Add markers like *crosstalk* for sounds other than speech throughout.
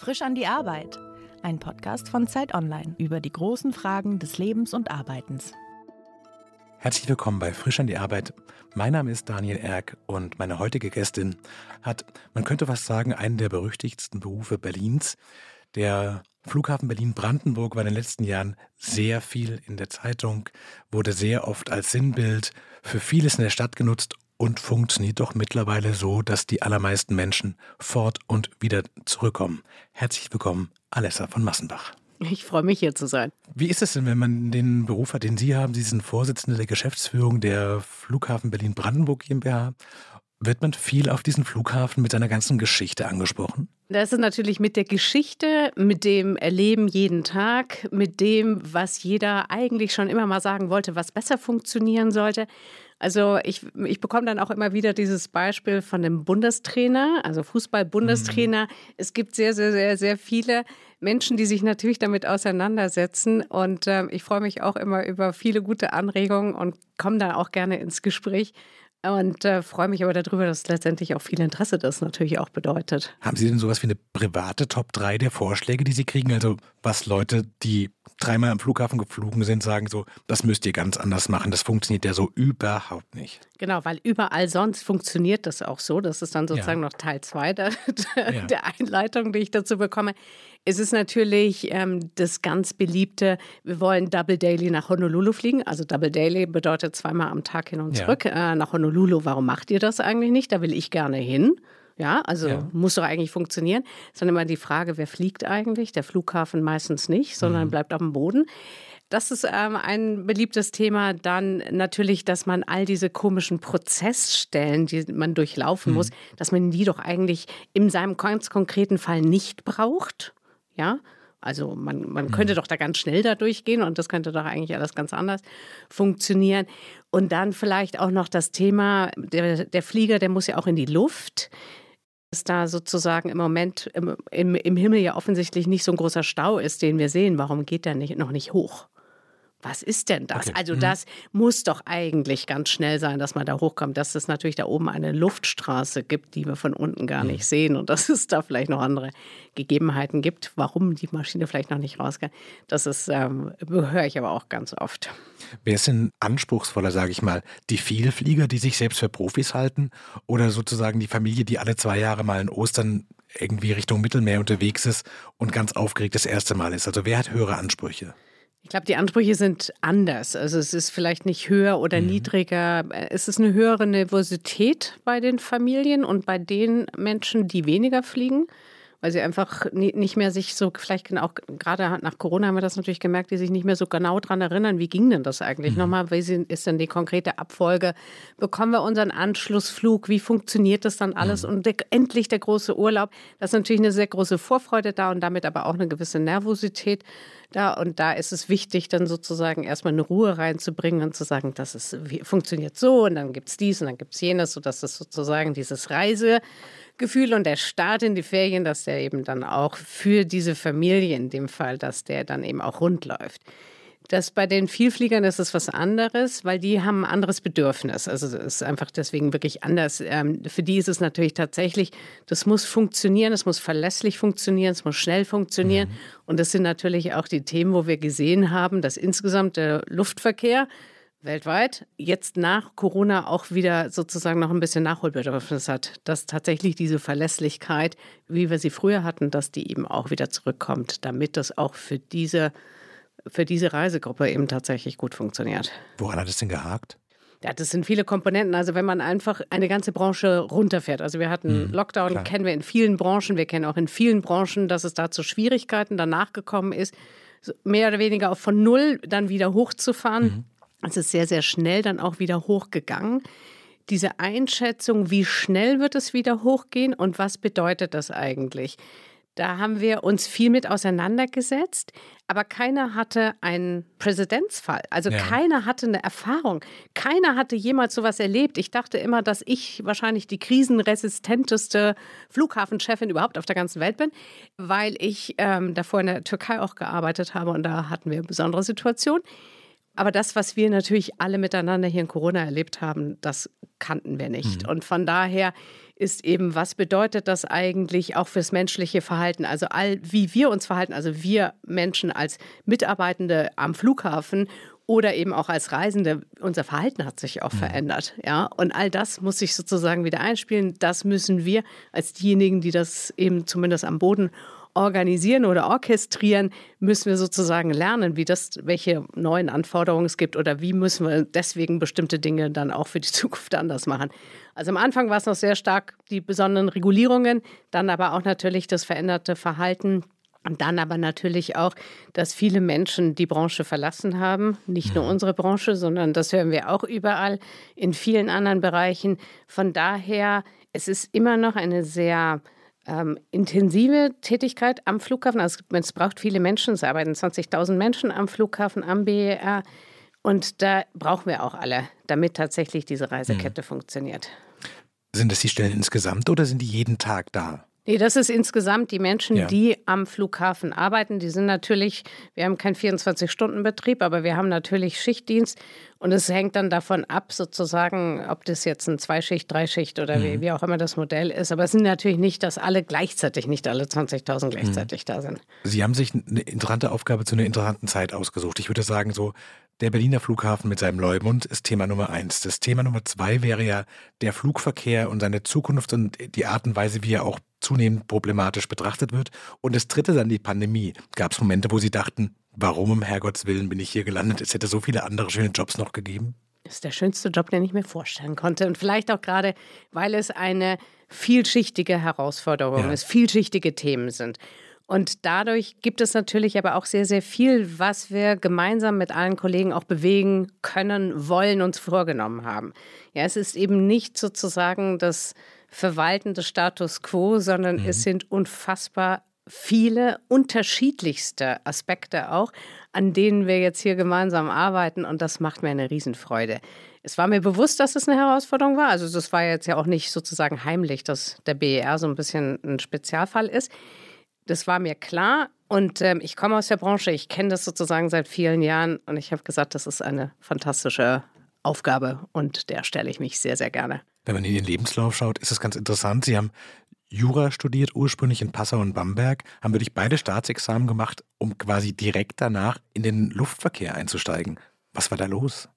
Frisch an die Arbeit. Ein Podcast von Zeit Online über die großen Fragen des Lebens und Arbeitens. Herzlich willkommen bei Frisch an die Arbeit. Mein Name ist Daniel Erck und meine heutige Gästin hat, man könnte fast sagen, einen der berüchtigsten Berufe Berlins. Der Flughafen Berlin-Brandenburg war in den letzten Jahren sehr viel in der Zeitung, wurde sehr oft als Sinnbild für vieles in der Stadt genutzt und funktioniert doch mittlerweile so, dass die allermeisten Menschen fort und wieder zurückkommen. Herzlich willkommen, Alessa von Massenbach. Ich freue mich hier zu sein. Wie ist es denn, wenn man den Beruf hat, den Sie haben? Sie sind Vorsitzende der Geschäftsführung der Flughafen Berlin-Brandenburg GmbH wird man viel auf diesen Flughafen mit seiner ganzen Geschichte angesprochen? Das ist natürlich mit der Geschichte, mit dem Erleben jeden Tag, mit dem, was jeder eigentlich schon immer mal sagen wollte, was besser funktionieren sollte. Also ich, ich bekomme dann auch immer wieder dieses Beispiel von dem Bundestrainer, also Fußball-Bundestrainer. Mhm. Es gibt sehr, sehr, sehr, sehr viele Menschen, die sich natürlich damit auseinandersetzen. Und äh, ich freue mich auch immer über viele gute Anregungen und komme da auch gerne ins Gespräch. Und äh, freue mich aber darüber, dass letztendlich auch viel Interesse das natürlich auch bedeutet. Haben Sie denn sowas wie eine private Top 3 der Vorschläge, die Sie kriegen? Also was Leute, die dreimal am Flughafen geflogen sind, sagen so, das müsst ihr ganz anders machen. Das funktioniert ja so überhaupt nicht. Genau, weil überall sonst funktioniert das auch so. Das ist dann sozusagen ja. noch Teil 2 der, ja. der Einleitung, die ich dazu bekomme. Es ist natürlich ähm, das ganz beliebte, wir wollen Double Daily nach Honolulu fliegen. Also Double Daily bedeutet zweimal am Tag hin und zurück ja. äh, nach Honolulu. Warum macht ihr das eigentlich nicht? Da will ich gerne hin. Ja, also ja. muss doch eigentlich funktionieren. Es ist dann immer die Frage, wer fliegt eigentlich? Der Flughafen meistens nicht, sondern mhm. bleibt auf dem Boden. Das ist ähm, ein beliebtes Thema. Dann natürlich, dass man all diese komischen Prozessstellen, die man durchlaufen mhm. muss, dass man die doch eigentlich in seinem ganz konkreten Fall nicht braucht. Ja, also man, man mhm. könnte doch da ganz schnell da durchgehen und das könnte doch eigentlich alles ganz anders funktionieren. Und dann vielleicht auch noch das Thema, der, der Flieger, der muss ja auch in die Luft. Dass da sozusagen im Moment im, im, im Himmel ja offensichtlich nicht so ein großer Stau ist, den wir sehen. Warum geht der nicht, noch nicht hoch? Was ist denn das? Okay. Also mhm. das muss doch eigentlich ganz schnell sein, dass man da hochkommt, dass es natürlich da oben eine Luftstraße gibt, die wir von unten gar mhm. nicht sehen und *laughs* dass es da vielleicht noch andere Gegebenheiten gibt, warum die Maschine vielleicht noch nicht rausgeht. Das ist, ähm, höre ich aber auch ganz oft. Wer ist denn anspruchsvoller, sage ich mal? Die Vielflieger, die sich selbst für Profis halten oder sozusagen die Familie, die alle zwei Jahre mal in Ostern irgendwie Richtung Mittelmeer unterwegs ist und ganz aufgeregt das erste Mal ist? Also wer hat höhere Ansprüche? Ich glaube, die Ansprüche sind anders. Also es ist vielleicht nicht höher oder mhm. niedriger. Es ist eine höhere Nervosität bei den Familien und bei den Menschen, die weniger fliegen weil sie einfach nicht mehr sich so, vielleicht auch gerade nach Corona haben wir das natürlich gemerkt, die sich nicht mehr so genau daran erinnern, wie ging denn das eigentlich mhm. nochmal, wie ist denn die konkrete Abfolge, bekommen wir unseren Anschlussflug, wie funktioniert das dann alles? Mhm. und der, endlich der große Urlaub, da ist natürlich eine sehr große Vorfreude da und damit aber auch eine gewisse Nervosität da. Und da ist es wichtig, dann sozusagen erstmal eine Ruhe reinzubringen und zu sagen, das ist, funktioniert so. Und dann gibt es dies und dann gibt es jenes, sodass es sozusagen dieses Reise Gefühl und der Start in die Ferien, dass der eben dann auch für diese Familie in dem Fall, dass der dann eben auch rund läuft. Das bei den Vielfliegern ist es was anderes, weil die haben ein anderes Bedürfnis. Also es ist einfach deswegen wirklich anders. Ähm, für die ist es natürlich tatsächlich, das muss funktionieren, es muss verlässlich funktionieren, es muss schnell funktionieren. Mhm. Und das sind natürlich auch die Themen, wo wir gesehen haben, dass insgesamt der Luftverkehr weltweit jetzt nach Corona auch wieder sozusagen noch ein bisschen Nachholbedürfnis hat, dass tatsächlich diese Verlässlichkeit, wie wir sie früher hatten, dass die eben auch wieder zurückkommt, damit das auch für diese, für diese Reisegruppe eben tatsächlich gut funktioniert. Woran hat es denn gehakt? Ja, das sind viele Komponenten. Also wenn man einfach eine ganze Branche runterfährt. Also wir hatten mhm, Lockdown, klar. kennen wir in vielen Branchen. Wir kennen auch in vielen Branchen, dass es da zu Schwierigkeiten danach gekommen ist, mehr oder weniger auch von Null dann wieder hochzufahren. Mhm. Es ist sehr, sehr schnell dann auch wieder hochgegangen. Diese Einschätzung, wie schnell wird es wieder hochgehen und was bedeutet das eigentlich? Da haben wir uns viel mit auseinandergesetzt, aber keiner hatte einen Präzedenzfall. Also ja. keiner hatte eine Erfahrung. Keiner hatte jemals sowas erlebt. Ich dachte immer, dass ich wahrscheinlich die krisenresistenteste Flughafenchefin überhaupt auf der ganzen Welt bin, weil ich ähm, davor in der Türkei auch gearbeitet habe und da hatten wir eine besondere Situation. Aber das, was wir natürlich alle miteinander hier in Corona erlebt haben, das kannten wir nicht. Mhm. Und von daher ist eben, was bedeutet das eigentlich auch fürs menschliche Verhalten? Also all, wie wir uns verhalten, also wir Menschen als Mitarbeitende am Flughafen oder eben auch als Reisende, unser Verhalten hat sich auch mhm. verändert. Ja? Und all das muss sich sozusagen wieder einspielen. Das müssen wir als diejenigen, die das eben zumindest am Boden organisieren oder orchestrieren, müssen wir sozusagen lernen, wie das, welche neuen Anforderungen es gibt oder wie müssen wir deswegen bestimmte Dinge dann auch für die *laughs* Zukunft anders machen. Also am Anfang war es noch sehr stark die besonderen Regulierungen, dann aber auch natürlich das veränderte Verhalten. Und dann aber natürlich auch, dass viele Menschen die Branche verlassen haben. Nicht nur unsere Branche, sondern das hören wir auch überall in vielen anderen Bereichen. Von daher, es ist immer noch eine sehr ähm, intensive Tätigkeit am Flughafen. Also es braucht viele Menschen, es arbeiten 20.000 Menschen am Flughafen, am BER. Und da brauchen wir auch alle, damit tatsächlich diese Reisekette hm. funktioniert. Sind das die Stellen insgesamt oder sind die jeden Tag da? Nee, das ist insgesamt die Menschen, ja. die am Flughafen arbeiten. Die sind natürlich, wir haben keinen 24-Stunden-Betrieb, aber wir haben natürlich Schichtdienst. Und es hängt dann davon ab, sozusagen, ob das jetzt ein Zweischicht, Dreischicht oder mhm. wie, wie, auch immer das Modell ist. Aber es sind natürlich nicht, dass alle gleichzeitig, nicht alle 20.000 gleichzeitig mhm. da sind. Sie haben sich eine interessante Aufgabe zu einer interessanten Zeit ausgesucht. Ich würde sagen, so der Berliner Flughafen mit seinem Leumund ist Thema Nummer eins. Das Thema Nummer zwei wäre ja der Flugverkehr und seine Zukunft und die Art und Weise, wie er auch zunehmend problematisch betrachtet wird. Und das dritte dann die Pandemie. Gab es Momente, wo Sie dachten, warum um Herrgotts Willen bin ich hier gelandet? Es hätte so viele andere schöne Jobs noch gegeben. Das ist der schönste Job, den ich mir vorstellen konnte. Und vielleicht auch gerade, weil es eine vielschichtige Herausforderung ja. ist, vielschichtige Themen sind. Und dadurch gibt es natürlich aber auch sehr, sehr viel, was wir gemeinsam mit allen Kollegen auch bewegen können, wollen, uns vorgenommen haben. Ja, es ist eben nicht sozusagen das Verwalten des Status quo, sondern mhm. es sind unfassbar viele unterschiedlichste Aspekte auch, an denen wir jetzt hier gemeinsam arbeiten und das macht mir eine Riesenfreude. Es war mir bewusst, dass es eine Herausforderung war. Also das war jetzt ja auch nicht sozusagen heimlich, dass der BER so ein bisschen ein Spezialfall ist. Das war mir klar und ähm, ich komme aus der Branche, ich kenne das sozusagen seit vielen Jahren und ich habe gesagt, das ist eine fantastische Aufgabe und der stelle ich mich sehr, sehr gerne. Wenn man in Ihren Lebenslauf schaut, ist es ganz interessant. Sie haben Jura studiert, ursprünglich in Passau und Bamberg, haben wirklich beide Staatsexamen gemacht, um quasi direkt danach in den Luftverkehr einzusteigen. Was war da los?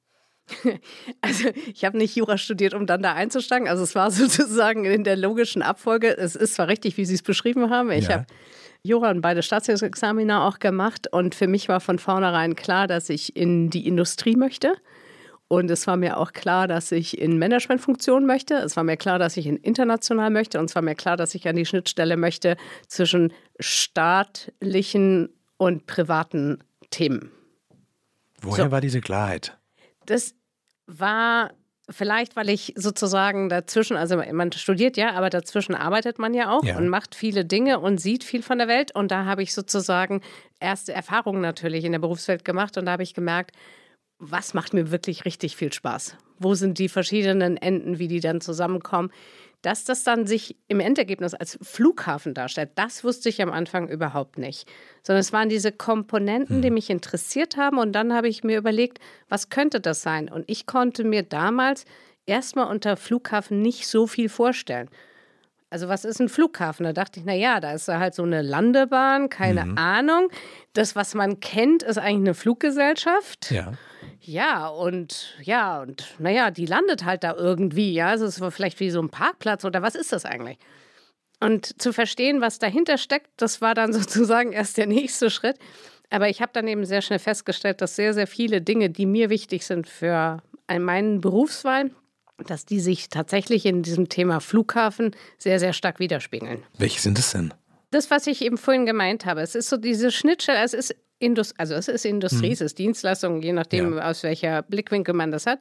*laughs* Also ich habe nicht Jura studiert, um dann da einzusteigen. Also es war *laughs* sozusagen in der logischen Abfolge. Es ist zwar richtig, wie Sie es beschrieben haben. Ich ja. habe Jura und beide Staatsexamina auch gemacht und für mich war von vornherein klar, dass ich in die Industrie möchte. Und es war mir auch klar, dass ich in Managementfunktionen möchte. Es war mir klar, dass ich in international möchte. Und es war mir klar, dass ich an die Schnittstelle möchte zwischen staatlichen und privaten Themen. Woher so. war diese Klarheit? Das war vielleicht, weil ich sozusagen dazwischen, also man studiert ja, aber dazwischen arbeitet man ja auch ja. und macht viele Dinge und sieht viel von der Welt. Und da habe ich sozusagen erste Erfahrungen natürlich in der Berufswelt gemacht und da habe ich gemerkt, was macht mir wirklich richtig viel Spaß? Wo sind die verschiedenen Enden, wie die dann zusammenkommen? Dass das dann sich im Endergebnis als Flughafen darstellt, das wusste ich am Anfang überhaupt nicht. Sondern es waren diese Komponenten, die hm. mich interessiert haben. Und dann habe ich mir überlegt, was könnte das sein? Und ich konnte mir damals erstmal unter Flughafen nicht so viel vorstellen. Also was ist ein Flughafen? Da dachte ich, na ja, da ist halt so eine Landebahn, keine mhm. Ahnung. Das, was man kennt, ist eigentlich eine Fluggesellschaft. Ja. Ja, und ja, und naja, die landet halt da irgendwie, ja. Also es war vielleicht wie so ein Parkplatz oder was ist das eigentlich? Und zu verstehen, was dahinter steckt, das war dann *laughs* sozusagen erst der nächste Schritt. Aber ich habe dann eben sehr schnell festgestellt, dass sehr, sehr viele Dinge, die mir wichtig sind für meinen Berufswahl, dass die sich tatsächlich in diesem Thema Flughafen sehr, sehr stark widerspiegeln. Welche sind es denn? Das, was ich eben vorhin gemeint habe, es ist so diese Schnittstelle, es ist, Indust also es ist Industrie, hm. es ist Dienstleistung, je nachdem, ja. aus welcher Blickwinkel man das hat.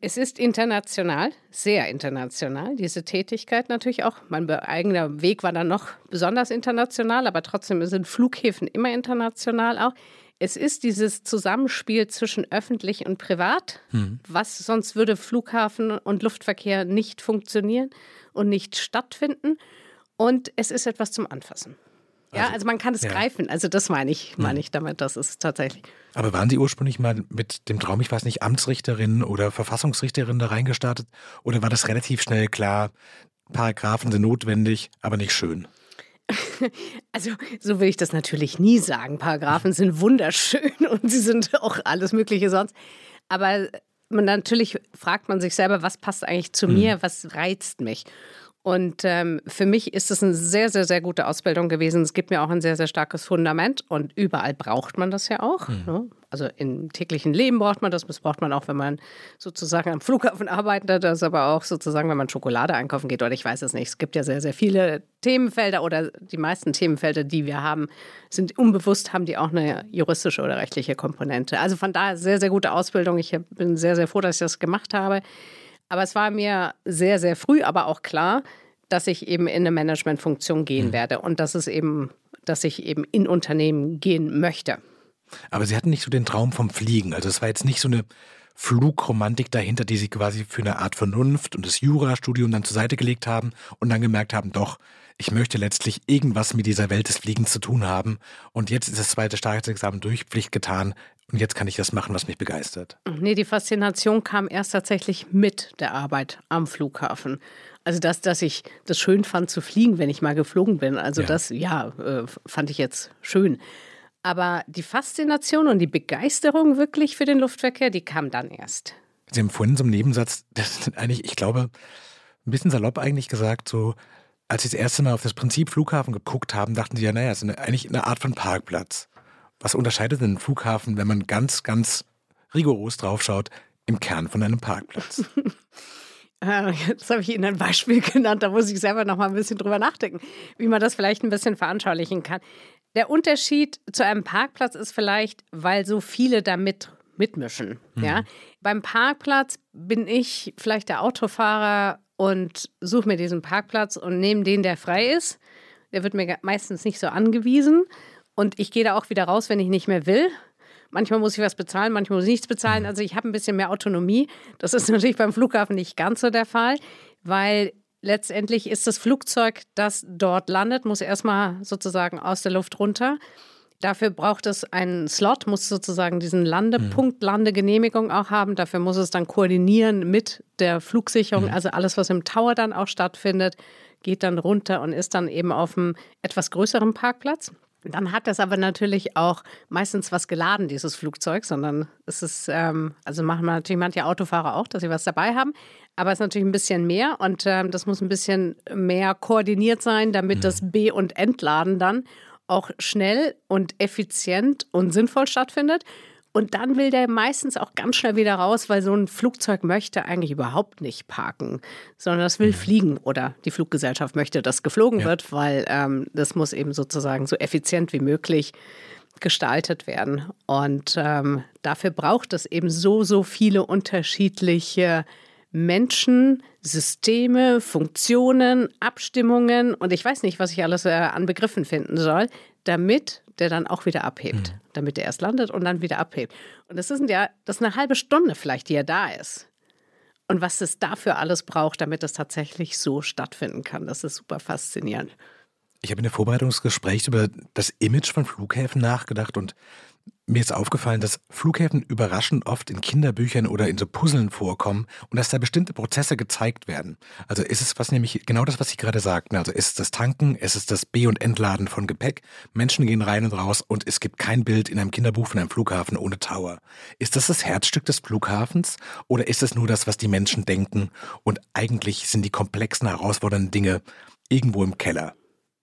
Es ist international, sehr international, diese Tätigkeit natürlich auch. Mein eigener Weg war dann noch besonders international, aber trotzdem sind Flughäfen immer international auch. Es ist dieses Zusammenspiel zwischen öffentlich und privat, hm. was sonst würde Flughafen und Luftverkehr nicht funktionieren und nicht stattfinden. Und es ist etwas zum Anfassen. Ja, also, also man kann es ja. greifen. Also das meine ich, meine ich damit. Das ist tatsächlich. Aber waren Sie ursprünglich mal mit dem Traum, ich weiß nicht, Amtsrichterin oder Verfassungsrichterin da reingestartet? Oder war das relativ schnell klar, Paragraphen sind notwendig, aber nicht schön? *laughs* Also, so will ich das natürlich nie sagen. Paragraphen sind wunderschön *laughs* und sie sind auch alles Mögliche sonst. Aber man, natürlich fragt man sich selber, was passt eigentlich zu mhm. mir, was reizt mich? Und ähm, für mich ist es eine sehr, sehr, sehr gute Ausbildung gewesen. Es gibt mir auch ein sehr, sehr starkes Fundament und überall braucht man das ja auch. Mhm. Ne? Also im täglichen Leben braucht man das. Das braucht man auch, wenn man sozusagen am Flughafen *laughs* arbeitet. Das aber auch sozusagen, wenn man Schokolade einkaufen geht oder ich weiß es nicht. Es gibt ja sehr, sehr viele Themenfelder oder die meisten Themenfelder, die wir haben, sind unbewusst, haben die auch eine juristische oder rechtliche Komponente. Also von daher sehr, sehr gute Ausbildung. Ich bin sehr, sehr froh, dass ich das gemacht habe. Aber es war mir sehr, sehr früh, aber auch klar, dass ich eben in eine Managementfunktion gehen mhm. werde und dass es eben, dass ich eben in Unternehmen gehen möchte. Aber Sie hatten nicht so den Traum vom Fliegen. Also es war jetzt nicht so eine Flugromantik dahinter, die Sie quasi für eine Art Vernunft und das Jurastudium dann zur Seite gelegt haben und dann gemerkt haben, doch, ich möchte letztlich irgendwas mit dieser Welt des Fliegens zu tun haben. Und jetzt ist das zweite Staatsexamen durch, Pflicht getan. Und jetzt kann ich das machen, was mich begeistert. Nee, die Faszination kam erst tatsächlich mit der Arbeit am Flughafen. Also das, dass ich das schön fand zu fliegen, wenn ich mal geflogen bin. Also ja. das, ja, äh, fand ich jetzt schön. Aber die Faszination und die Begeisterung wirklich für den Luftverkehr, die kam dann erst. Sie haben vorhin so einen Nebensatz, das ist eigentlich, ich glaube, ein bisschen salopp eigentlich gesagt, so, als Sie das erste Mal auf das Prinzip Flughafen geguckt haben, dachten Sie ja, naja, es ist eine, eigentlich eine Art von Parkplatz. Was unterscheidet denn einen Flughafen, wenn man ganz, ganz rigoros draufschaut, im Kern von einem Parkplatz? *laughs* Ah, jetzt habe ich Ihnen ein Beispiel genannt, da muss ich selber noch mal ein bisschen drüber nachdenken, wie man das vielleicht ein bisschen veranschaulichen kann. Der Unterschied zu einem Parkplatz ist vielleicht, weil so viele damit mitmischen. Mhm. Ja? Beim Parkplatz bin ich vielleicht der Autofahrer und suche mir diesen Parkplatz und nehme den, der frei ist. Der wird mir meistens nicht so angewiesen. Und ich gehe da auch wieder raus, wenn ich nicht mehr will. Manchmal muss ich was bezahlen, manchmal muss ich nichts bezahlen. Mhm. Also ich habe ein bisschen mehr Autonomie. Das ist *laughs* natürlich beim Flughafen nicht ganz so der Fall, weil letztendlich ist das Flugzeug, das dort landet, muss erstmal sozusagen aus der Luft runter. Dafür braucht es einen Slot, muss sozusagen diesen Landepunkt, mhm. Landegenehmigung auch haben. Dafür muss es dann koordinieren mit der Flugsicherung. Mhm. Also alles, was im Tower dann auch stattfindet, geht dann runter und ist dann eben auf einem etwas größeren Parkplatz. Dann hat das aber natürlich auch meistens was geladen, dieses Flugzeug, sondern es ist, ähm, also machen natürlich manche Autofahrer auch, dass sie was dabei haben, aber es ist natürlich ein bisschen mehr und ähm, das muss ein bisschen mehr koordiniert sein, damit mhm. das B- und Entladen dann auch schnell und effizient und sinnvoll stattfindet. Und dann will der meistens auch ganz schnell wieder raus, weil so ein Flugzeug möchte eigentlich überhaupt nicht parken, sondern das will mhm. fliegen oder die Fluggesellschaft möchte, dass geflogen ja. wird, weil ähm, das muss eben sozusagen so effizient wie möglich gestaltet werden. Und ähm, dafür braucht es eben so, so viele unterschiedliche Menschen, Systeme, Funktionen, Abstimmungen und ich weiß nicht, was ich alles äh, an Begriffen finden soll, damit der dann auch wieder abhebt, mhm. damit er erst landet und dann wieder abhebt. Und das ist ja, das ist eine halbe Stunde vielleicht, die er da ist. Und was es dafür alles braucht, damit das tatsächlich so stattfinden kann, das ist super faszinierend. Ich habe in der Vorbereitungsgespräch über das Image von Flughäfen nachgedacht und mir ist aufgefallen, dass Flughäfen überraschend oft in Kinderbüchern oder in so Puzzeln vorkommen und dass da bestimmte Prozesse gezeigt werden. Also ist es was nämlich genau das, was Sie gerade sagten. Also ist es das Tanken, ist es das Be- und Entladen von Gepäck. Menschen gehen rein und raus und es gibt kein Bild in einem Kinderbuch von einem Flughafen ohne Tower. Ist das das Herzstück des Flughafens oder ist es nur das, was die Menschen denken und eigentlich sind die komplexen, herausfordernden Dinge irgendwo im Keller?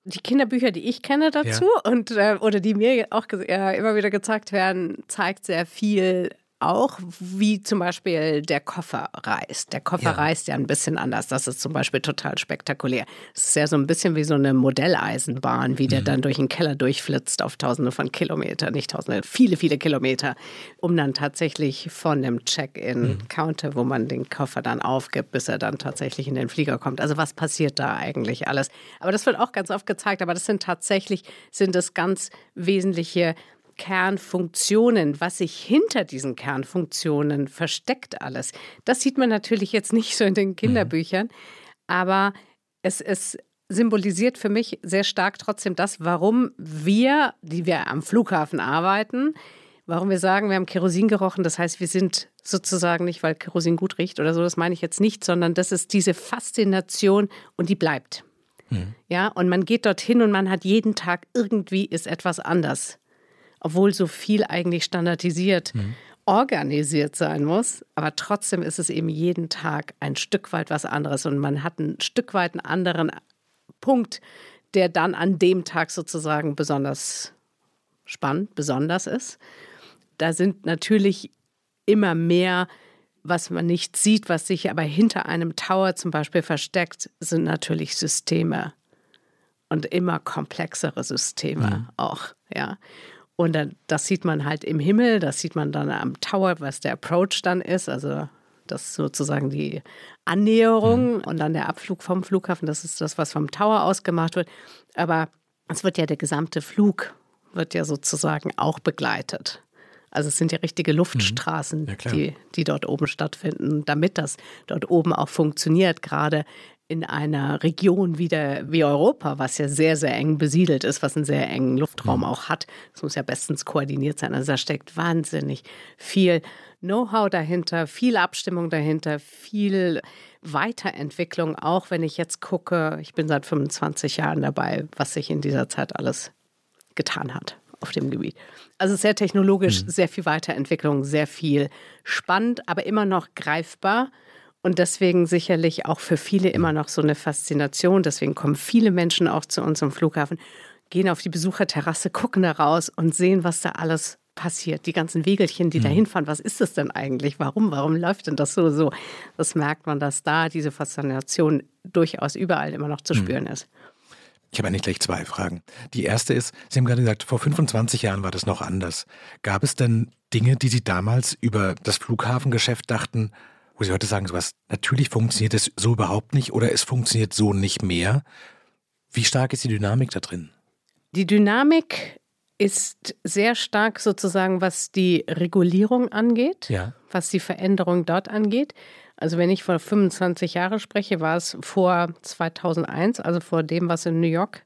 Die Kinderbücher, die ich kenne dazu ja. und äh, oder die mir auch äh, immer wieder gezeigt werden, zeigt sehr viel auch, wie zum Beispiel der Koffer reist. Der Koffer ja. reist ja ein bisschen anders. Das ist zum Beispiel total spektakulär. Es ist ja so ein bisschen wie so eine Modelleisenbahn, wie der mhm. dann durch den Keller durchflitzt auf tausende von Kilometern, nicht tausende, viele, viele Kilometer, um dann tatsächlich von dem Check-in-Counter, mhm. wo man den Koffer dann aufgibt, bis er dann tatsächlich in den Flieger kommt. Also was passiert da eigentlich alles? Aber das wird auch ganz oft gezeigt, aber das sind tatsächlich, sind das ganz wesentliche Kernfunktionen, was sich hinter diesen Kernfunktionen versteckt alles. Das sieht man natürlich jetzt nicht so in den Kinderbüchern, aber es ist symbolisiert für mich sehr stark trotzdem das, warum wir, die wir am Flughafen arbeiten, warum wir sagen, wir haben Kerosin gerochen. Das heißt, wir sind sozusagen nicht, weil Kerosin gut riecht oder so, das meine ich jetzt nicht, sondern das ist diese Faszination und die bleibt. Mhm. Ja, und man geht dorthin und man hat jeden Tag irgendwie ist etwas anders. Obwohl so viel eigentlich standardisiert, mhm. organisiert sein muss. Aber trotzdem ist es eben jeden Tag ein Stück weit was anderes und man hat ein Stück weit einen anderen Punkt, der dann an dem Tag sozusagen besonders spannend, besonders ist. Da sind natürlich immer mehr, was man nicht sieht, was sich aber hinter einem Tower zum Beispiel versteckt, sind natürlich Systeme und immer komplexere Systeme mhm. auch, ja. Und dann, das sieht man halt im Himmel, das sieht man dann am Tower, was der Approach dann ist, also das ist sozusagen die Annäherung mhm. und dann der Abflug vom Flughafen, das ist das, was vom Tower aus gemacht wird. Aber es wird ja der gesamte Flug, wird ja sozusagen auch begleitet. Also es sind ja richtige Luftstraßen, mhm. ja, die, die dort oben stattfinden, damit das dort oben auch funktioniert, gerade in einer Region wie, der, wie Europa, was ja sehr, sehr eng besiedelt ist, was einen sehr engen Luftraum mhm. auch hat. Das muss ja bestens koordiniert sein. Also da steckt wahnsinnig viel Know-how dahinter, viel Abstimmung dahinter, viel Weiterentwicklung, auch wenn ich jetzt gucke, ich bin seit 25 Jahren dabei, was sich in dieser Zeit alles getan hat auf dem Gebiet. Also sehr technologisch, mhm. sehr viel Weiterentwicklung, sehr viel spannend, aber immer noch greifbar. Und deswegen sicherlich auch für viele immer noch so eine Faszination. Deswegen kommen viele Menschen auch zu uns am Flughafen, gehen auf die Besucherterrasse, gucken da raus und sehen, was da alles passiert. Die ganzen Wegelchen, die mhm. da hinfahren, was ist das denn eigentlich? Warum? Warum läuft denn das so? so? Das merkt man, dass da diese Faszination durchaus überall immer noch zu mhm. spüren ist. Ich habe eigentlich gleich zwei Fragen. Die erste ist, Sie haben gerade gesagt, vor 25 Jahren war das noch anders. Gab es denn Dinge, die Sie damals über das Flughafengeschäft dachten, wo Sie heute sagen, sowas, natürlich funktioniert es so überhaupt nicht oder es funktioniert so nicht mehr? Wie stark ist die Dynamik da drin? Die Dynamik ist sehr stark sozusagen, was die Regulierung angeht, ja. was die Veränderung dort angeht. Also wenn ich vor 25 Jahren spreche, war es vor 2001, also vor dem, was in New York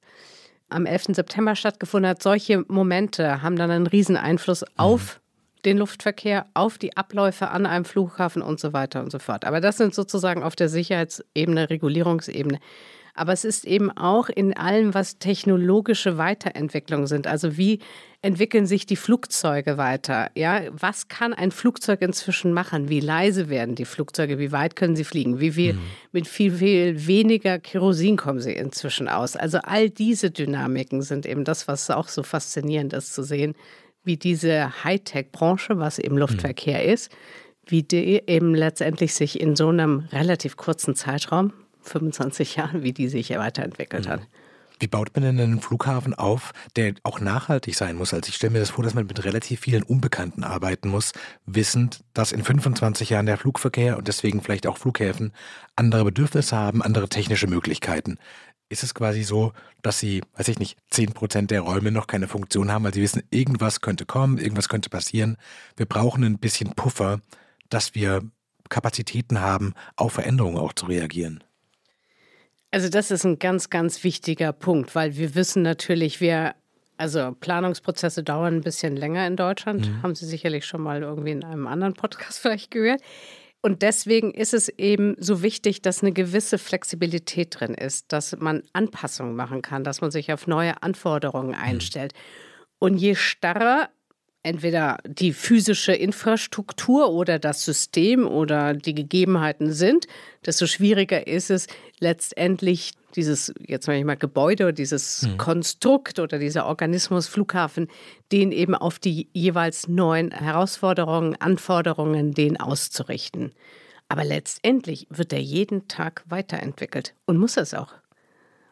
am 11. September stattgefunden hat. Solche Momente haben dann einen riesen Einfluss mhm. auf den Luftverkehr, auf die Abläufe an einem Flughafen und so weiter und so fort. Aber das sind sozusagen auf der Sicherheitsebene, Regulierungsebene aber es ist eben auch in allem, was technologische Weiterentwicklungen sind. Also wie entwickeln sich die Flugzeuge weiter? Ja, was kann ein Flugzeug inzwischen machen? Wie leise werden die Flugzeuge? Wie weit können sie fliegen? Wie viel, mhm. mit viel, viel weniger Kerosin kommen sie inzwischen aus? Also all diese Dynamiken sind eben das, was auch so faszinierend ist zu sehen, wie diese Hightech-Branche, was eben Luftverkehr mhm. ist, wie die eben letztendlich sich in so einem relativ kurzen Zeitraum, 25 Jahren, wie die sich weiterentwickelt mhm. hat. Wie baut man denn einen Flughafen auf, der auch nachhaltig sein muss? Also ich stelle mir das vor, dass man mit relativ vielen Unbekannten arbeiten muss, wissend, dass in 25 Jahren der Flugverkehr und deswegen vielleicht auch Flughäfen andere Bedürfnisse haben, andere technische Möglichkeiten. Ist es quasi so, dass sie, weiß ich nicht, 10 Prozent der Räume noch keine Funktion haben, weil sie wissen, irgendwas könnte kommen, irgendwas könnte passieren. Wir brauchen ein bisschen Puffer, dass wir Kapazitäten haben, auf Veränderungen auch zu reagieren. Also das ist ein ganz, ganz wichtiger Punkt, weil wir wissen natürlich, wir, also Planungsprozesse dauern ein bisschen länger in Deutschland, mhm. haben Sie sicherlich schon mal irgendwie in einem anderen Podcast *laughs* vielleicht gehört. Und deswegen ist es eben so wichtig, dass eine gewisse Flexibilität drin ist, dass man Anpassungen machen kann, dass man sich auf neue Anforderungen mhm. einstellt. Und je starrer entweder die physische Infrastruktur oder das System oder die Gegebenheiten sind, desto schwieriger ist es letztendlich dieses, jetzt sage ich mal, Gebäude, dieses mhm. Konstrukt oder dieser Organismus Flughafen, den eben auf die jeweils neuen Herausforderungen, Anforderungen, den auszurichten. Aber letztendlich wird er jeden Tag weiterentwickelt und muss es auch.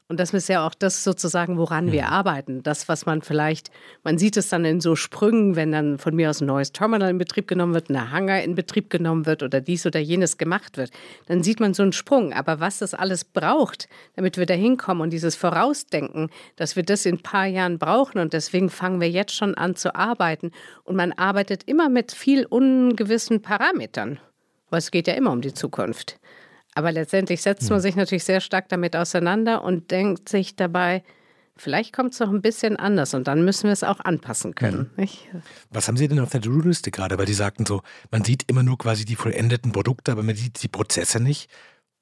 Und das ist ja auch das sozusagen, woran wir arbeiten. Das, was man vielleicht, man sieht es dann in so Sprüngen, wenn dann von mir aus ein neues Terminal in Betrieb genommen wird, ein Hangar in Betrieb genommen wird oder dies oder jenes gemacht wird. Dann sieht man so einen Sprung. Aber was das alles braucht, damit wir da hinkommen und dieses Vorausdenken, dass wir das in ein paar Jahren brauchen und deswegen fangen wir jetzt schon an zu arbeiten. Und man arbeitet immer mit viel ungewissen Parametern, weil es geht ja immer um die Zukunft. Aber letztendlich setzt man hm. sich natürlich sehr stark damit auseinander und denkt sich dabei, vielleicht kommt es noch ein bisschen anders und dann müssen wir es auch anpassen können. Mhm. Was haben Sie denn auf der To-Do-Liste gerade? Weil die sagten so, man sieht immer nur quasi die vollendeten Produkte, aber man sieht die Prozesse nicht.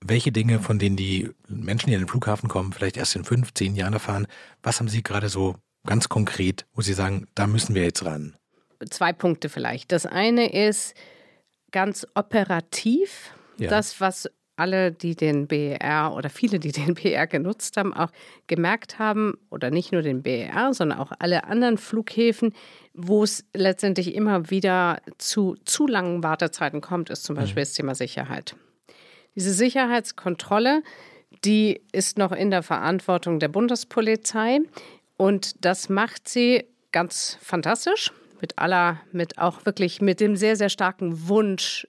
Welche Dinge, von denen die Menschen, die an den Flughafen kommen, vielleicht erst in fünf, zehn Jahren erfahren, was haben Sie gerade so ganz konkret, wo Sie sagen, da müssen wir jetzt ran? Zwei Punkte vielleicht. Das eine ist ganz operativ, ja. das, was alle, die den BER oder viele, die den BER genutzt haben, auch gemerkt haben, oder nicht nur den BER, sondern auch alle anderen Flughäfen, wo es letztendlich immer wieder zu zu langen Wartezeiten kommt, ist zum Beispiel mhm. das Thema Sicherheit. Diese Sicherheitskontrolle, die ist noch in der Verantwortung der Bundespolizei und das macht sie ganz fantastisch mit aller, mit auch wirklich mit dem sehr, sehr starken Wunsch,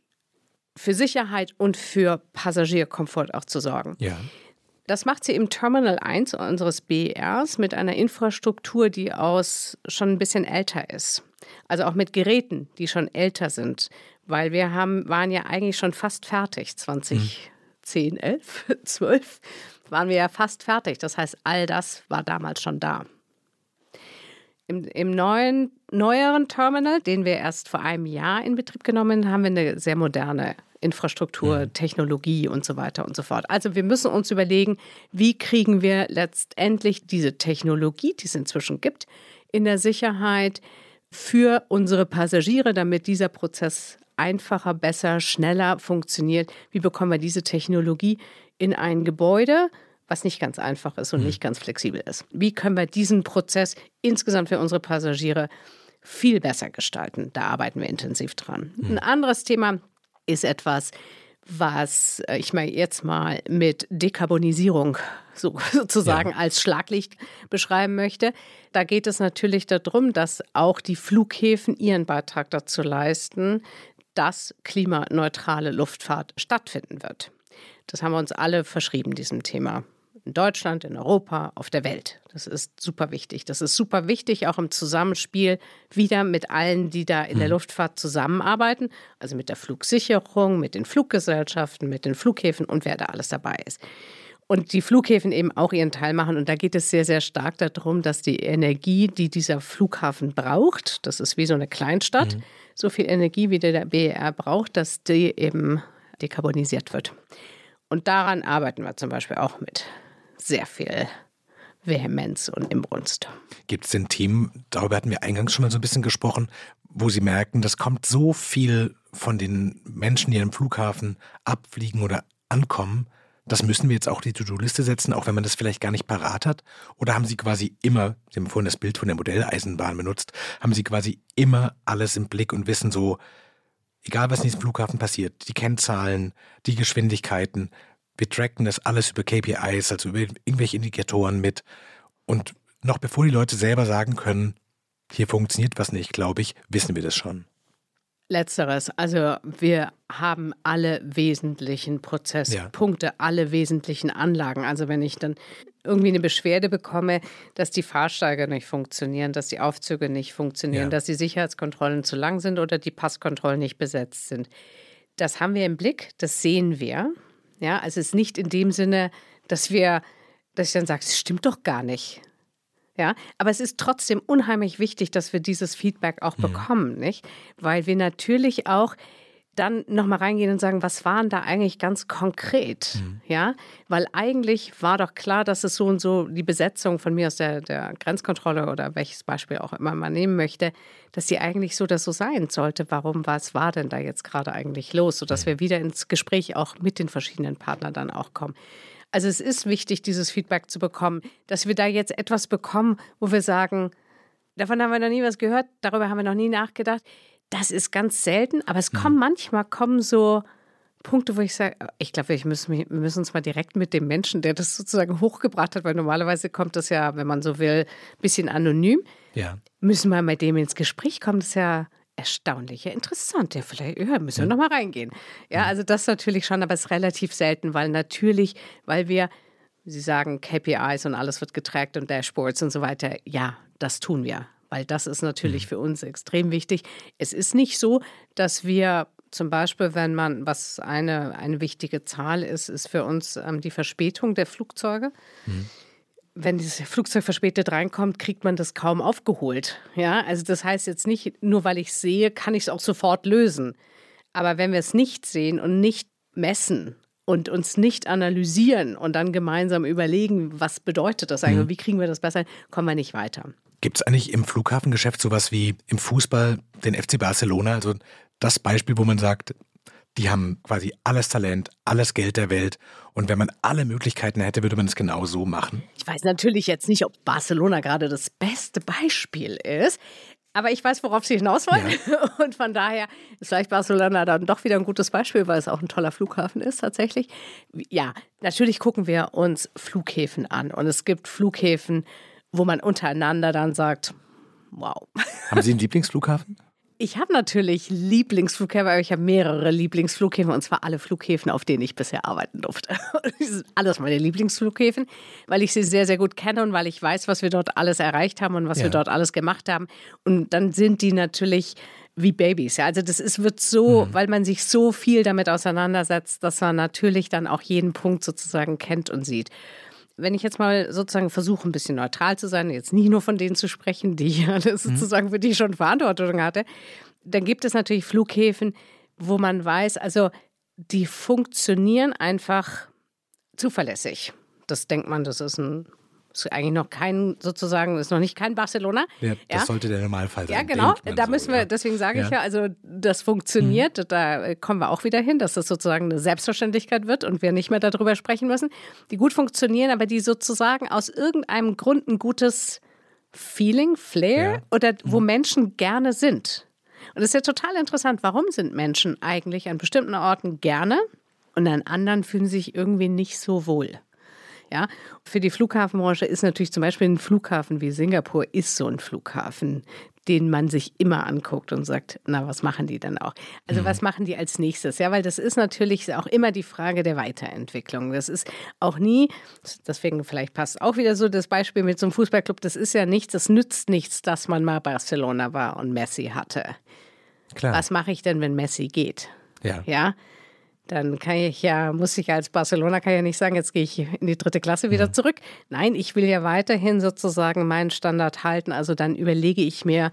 für Sicherheit und für Passagierkomfort auch zu sorgen. Ja. Das macht sie im Terminal 1 unseres BRs mit einer Infrastruktur, die aus schon ein bisschen älter ist. Also auch mit Geräten, die schon älter sind. Weil wir haben, waren ja eigentlich schon fast fertig. 2010, 11, 12 waren wir ja fast fertig. Das heißt, all das war damals schon da. Im, Im, neuen, neueren Terminal, den wir erst vor einem Jahr in Betrieb genommen haben, haben wir eine sehr moderne Infrastruktur, mhm. Technologie und so weiter und so fort. Also wir müssen uns überlegen, wie kriegen wir letztendlich diese Technologie, die es inzwischen gibt, in der Sicherheit für unsere Passagiere, damit dieser Prozess einfacher, besser, schneller funktioniert. Wie bekommen wir diese Technologie in ein Gebäude, was nicht ganz einfach ist und mhm. nicht ganz flexibel ist. Wie können wir diesen Prozess insgesamt für unsere Passagiere viel besser gestalten? Da arbeiten wir intensiv dran. Mhm. Ein anderes Thema ist etwas, was äh, ich mal jetzt mal mit Dekarbonisierung so, *laughs* sozusagen ja. als Schlaglicht beschreiben möchte. Da geht es natürlich darum, dass auch die Flughäfen ihren Beitrag dazu leisten, dass klimaneutrale Luftfahrt stattfinden wird. Das haben wir uns alle verschrieben, diesem Thema in Deutschland, in Europa, auf der Welt. Das ist super wichtig. Das ist super wichtig, auch im Zusammenspiel wieder mit allen, die da in der mhm. Luftfahrt zusammenarbeiten, also mit der Flugsicherung, mit den Fluggesellschaften, mit den Flughäfen und wer da alles dabei ist. Und die Flughäfen eben auch ihren Teil machen. Und da geht es sehr, sehr stark darum, dass die Energie, die dieser Flughafen braucht, das ist wie so eine Kleinstadt, mhm. so viel Energie, wie der BER braucht, dass die eben dekarbonisiert wird. Und daran arbeiten wir zum Beispiel auch mit sehr viel Vehemenz und Imbrunst. Gibt es denn Themen, darüber hatten wir eingangs schon mal so ein bisschen gesprochen, wo Sie merken, das kommt so viel von den Menschen, die am Flughafen abfliegen oder ankommen, das müssen wir jetzt auch die To-Do-Liste setzen, auch wenn man das vielleicht gar nicht parat hat? Oder haben Sie quasi immer, Sie haben vorhin das Bild von der Modelleisenbahn benutzt, haben Sie quasi immer alles im Blick und wissen so, egal was in diesem Flughafen passiert, die Kennzahlen, die Geschwindigkeiten, wir tracken das alles über KPIs, also über irgendwelche Indikatoren mit. Und noch bevor die Leute selber sagen können, hier funktioniert was nicht, glaube ich, wissen wir das schon. Letzteres. Also wir haben alle wesentlichen Prozesspunkte, ja. alle wesentlichen Anlagen. Also wenn ich dann irgendwie eine Beschwerde bekomme, dass die Fahrsteige nicht funktionieren, dass die Aufzüge nicht funktionieren, ja. dass die Sicherheitskontrollen zu lang sind oder die Passkontrollen nicht besetzt sind. Das haben wir im Blick, das sehen wir. Ja, also es ist nicht in dem Sinne, dass wir, dass ich dann sage, es stimmt doch gar nicht. Ja, aber es ist trotzdem unheimlich wichtig, dass wir dieses Feedback auch mhm. bekommen, nicht? Weil wir natürlich auch dann nochmal reingehen und sagen, was waren da eigentlich ganz konkret? Mhm. Ja, weil eigentlich war doch klar, dass es so und so die Besetzung von mir aus der, der Grenzkontrolle oder welches Beispiel auch immer man nehmen möchte, dass sie eigentlich so das so sein sollte. Warum, was war denn da jetzt gerade eigentlich los? Sodass mhm. wir wieder ins Gespräch auch mit den verschiedenen Partnern dann auch kommen. Also es ist wichtig, dieses Feedback zu bekommen, dass wir da jetzt etwas bekommen, wo wir sagen, davon haben wir noch nie was gehört, darüber haben wir noch nie nachgedacht das ist ganz selten, aber es kommen mhm. manchmal kommen so Punkte, wo ich sage, ich glaube, wir müssen, wir müssen uns mal direkt mit dem Menschen, der das sozusagen hochgebracht hat, weil normalerweise kommt das ja, wenn man so will, ein bisschen anonym. Ja. Müssen wir mit dem ins Gespräch kommen. Das ist ja erstaunlich, ja interessant. Ja, vielleicht ja, müssen wir ja. nochmal reingehen. Ja, also das natürlich schon, aber es ist relativ selten, weil natürlich, weil wir, Sie sagen KPIs und alles wird getrackt und Dashboards und so weiter. Ja, das tun wir weil das ist natürlich mhm. für uns extrem wichtig. Es ist nicht so, dass wir Zum Beispiel, wenn man, was eine, eine wichtige Zahl ist, ist für uns ähm, die Verspätung der Flugzeuge. Mhm. Wenn dieses Flugzeug verspätet reinkommt, kriegt man das kaum aufgeholt. Ja, also das heißt jetzt nicht, nur weil ich sehe, kann ich es auch sofort lösen. Aber wenn wir es nicht sehen und nicht messen und uns nicht analysieren und dann gemeinsam überlegen, was bedeutet das eigentlich mhm. und wie kriegen wir das besser, kommen wir nicht weiter. Gibt es eigentlich im Flughafengeschäft sowas wie im Fußball den FC Barcelona, also das Beispiel, wo man sagt, die haben quasi alles Talent, alles Geld der Welt. Und wenn man alle Möglichkeiten hätte, würde man es genau so machen. Ich weiß natürlich jetzt nicht, ob Barcelona gerade das beste Beispiel ist. Aber ich weiß, worauf Sie hinaus wollen. Ja. *laughs* Und von daher ist vielleicht Barcelona dann doch wieder ein gutes Beispiel, weil es auch ein toller Flughafen ist tatsächlich. Ja, natürlich gucken wir uns Flughäfen an. Und es gibt Flughäfen, wo man untereinander dann sagt, wow. Haben Sie einen Lieblingsflughafen? Ich habe natürlich Lieblingsflughäfen, aber ich habe mehrere Lieblingsflughäfen und zwar alle Flughäfen, auf denen ich bisher arbeiten durfte. *laughs* Das sind alles meine Lieblingsflughäfen, weil ich sie sehr, sehr gut kenne und weil ich weiß, was wir dort alles erreicht haben und was ja. wir dort alles gemacht haben. Und dann sind die natürlich wie Babys. Ja, also das ist, wird so, mhm. weil man sich so viel damit auseinandersetzt, dass man natürlich dann auch jeden Punkt sozusagen kennt und sieht wenn ich jetzt mal sozusagen versuche, ein bisschen neutral zu sein, jetzt nicht nur von denen zu sprechen, die *laughs* ich mhm. sozusagen für die ich schon Verantwortung hatte, dann gibt es natürlich Flughäfen, wo man weiß, also die funktionieren einfach zuverlässig. Das denkt man, das ist ein ist eigentlich noch kein, sozusagen, ist noch nicht kein Barcelona. Ja, das ja. sollte der Normalfall sein. Ja, genau. Da müssen so, wir, ja. deswegen sage ich ja, also das funktioniert. Mhm. Da kommen wir auch wieder hin, dass das sozusagen eine Selbstverständlichkeit wird und wir nicht mehr darüber sprechen müssen. Die gut funktionieren, aber die sozusagen aus irgendeinem Grund ein gutes Feeling, Flair oder wo mhm. Menschen gerne sind. Und das ist ja total interessant. Warum sind Menschen eigentlich an bestimmten Orten gerne und an anderen fühlen sich irgendwie nicht so wohl? Ja, für die Flughafenbranche ist natürlich zum Beispiel ein Flughafen wie Singapur ist so ein Flughafen, den man sich immer anguckt und sagt, na, was machen die dann auch? Also mhm. was machen die als nächstes? Ja, weil das ist natürlich auch immer die Frage der Weiterentwicklung. Das ist auch nie, deswegen vielleicht passt auch wieder so das Beispiel mit so einem Fußballclub, das ist ja nichts, das nützt nichts, dass man mal Barcelona war und Messi hatte. Klar. Was mache ich denn, wenn Messi geht? Ja. Ja dann kann ich ja, muss ich als Barcelona kann ja nicht sagen, jetzt gehe ich in die dritte Klasse wieder zurück. Nein, ich will ja weiterhin sozusagen meinen Standard halten. Also dann überlege ich mir,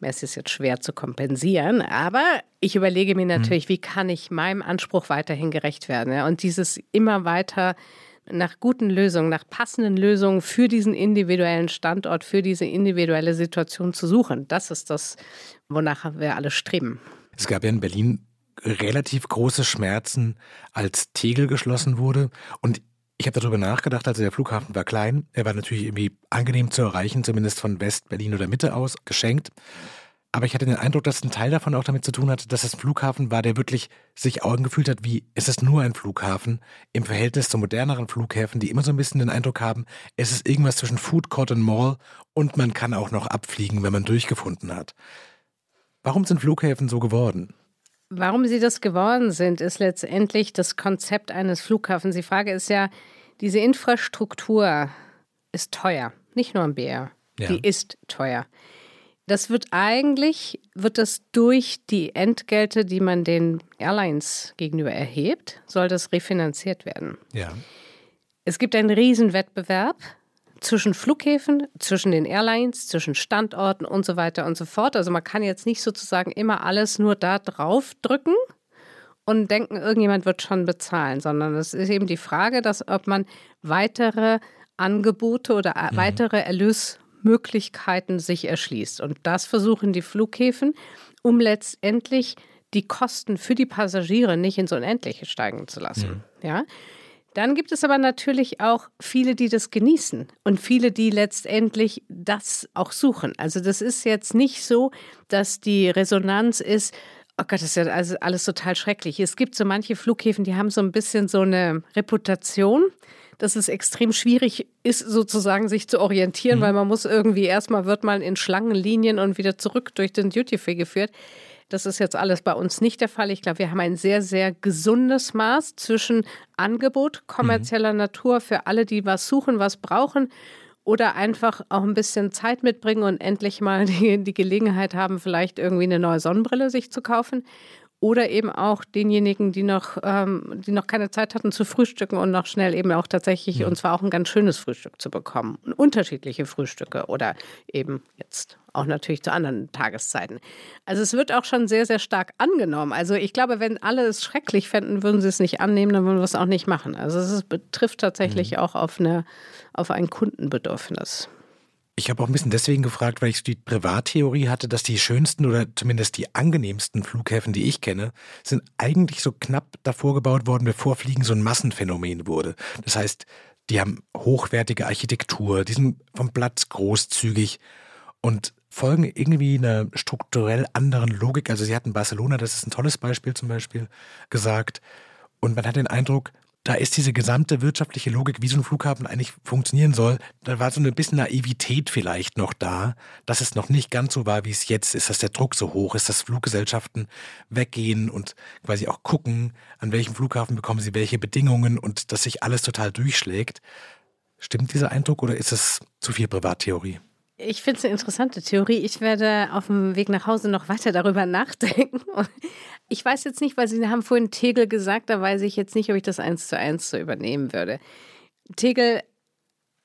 es ist jetzt schwer zu kompensieren, aber ich überlege mir natürlich, mhm. wie kann ich meinem Anspruch weiterhin gerecht werden. Und dieses immer weiter nach guten Lösungen, nach passenden Lösungen für diesen individuellen Standort, für diese individuelle Situation zu suchen, das ist das, wonach wir alle streben. Es gab ja in Berlin relativ große Schmerzen, als Tegel geschlossen wurde. Und ich habe darüber nachgedacht, also der Flughafen war klein, er war natürlich irgendwie angenehm zu erreichen, zumindest von West, Berlin oder Mitte aus, geschenkt. Aber ich hatte den Eindruck, dass ein Teil davon auch damit zu tun hatte, dass es ein Flughafen war, der wirklich sich Augen gefühlt hat, wie es ist nur ein Flughafen im Verhältnis zu moderneren Flughäfen, die immer so ein bisschen den Eindruck haben, es ist irgendwas zwischen Food Court und Mall und man kann auch noch abfliegen, wenn man durchgefunden hat. Warum sind Flughäfen so geworden? Warum sie das geworden sind, ist letztendlich das Konzept eines Flughafens. Die Frage ist ja, diese Infrastruktur ist teuer, nicht nur am BR. Ja. Die ist teuer. Das wird eigentlich, wird das durch die Entgelte, die man den Airlines gegenüber erhebt, soll das refinanziert werden. Ja. Es gibt einen Riesenwettbewerb zwischen Flughäfen, zwischen den Airlines, zwischen Standorten und so weiter und so fort. Also man kann jetzt nicht sozusagen immer alles nur da drauf drücken und denken, irgendjemand wird schon bezahlen, sondern es ist eben die Frage, dass ob man weitere Angebote oder mhm. weitere Erlösmöglichkeiten sich erschließt. Und das versuchen die Flughäfen, um letztendlich die Kosten für die Passagiere nicht ins Unendliche steigen zu lassen. Mhm. Ja. Dann gibt es aber natürlich auch viele, die das genießen und viele, die letztendlich das auch suchen. Also das ist jetzt nicht so, dass die Resonanz ist, oh Gott, das ist ja also alles total schrecklich. Es gibt so manche Flughäfen, die haben so ein bisschen so eine Reputation, dass es extrem schwierig ist, sozusagen sich zu orientieren, mhm. weil man muss irgendwie erstmal wird man in Schlangenlinien und wieder zurück durch den Duty Free geführt. Das ist jetzt alles bei uns nicht der Fall. Ich glaube, wir haben ein sehr, sehr gesundes Maß zwischen Angebot kommerzieller mhm. Natur für alle, die was suchen, was brauchen oder einfach auch ein bisschen Zeit mitbringen und endlich mal die, die Gelegenheit haben, vielleicht irgendwie eine neue Sonnenbrille sich zu kaufen. Oder eben auch denjenigen, die noch, ähm, die noch keine Zeit hatten zu frühstücken und noch schnell eben auch tatsächlich, ja. und zwar auch ein ganz schönes Frühstück zu bekommen. Unterschiedliche Frühstücke oder eben jetzt auch natürlich zu anderen Tageszeiten. Also es wird auch schon sehr, sehr stark angenommen. Also ich glaube, wenn alle es schrecklich fänden, würden sie es nicht annehmen, dann würden wir es auch nicht machen. Also es betrifft tatsächlich mhm. auch auf, eine, auf ein Kundenbedürfnis. Ich habe auch ein bisschen deswegen gefragt, weil ich die Privattheorie hatte, dass die schönsten oder zumindest die angenehmsten Flughäfen, die ich kenne, sind eigentlich so knapp davor gebaut worden, bevor Fliegen so ein Massenphänomen wurde. Das heißt, die haben hochwertige Architektur, die sind vom Platz großzügig und folgen irgendwie einer strukturell anderen Logik. Also sie hatten Barcelona, das ist ein tolles Beispiel zum Beispiel, gesagt. Und man hat den Eindruck, da ist diese gesamte wirtschaftliche Logik, wie so ein Flughafen eigentlich funktionieren soll, da war so ein bisschen Naivität vielleicht noch da, dass es noch nicht ganz so war, wie es jetzt ist, dass der Druck so hoch ist, dass Fluggesellschaften weggehen und quasi auch gucken, an welchem Flughafen bekommen sie welche Bedingungen und dass sich alles total durchschlägt. Stimmt dieser Eindruck oder ist es zu viel Privattheorie? Ich finde es eine interessante Theorie. Ich werde auf dem Weg nach Hause noch weiter darüber nachdenken. Ich weiß jetzt nicht, weil Sie haben vorhin Tegel gesagt, da weiß ich jetzt nicht, ob ich das eins zu eins so übernehmen würde. Tegel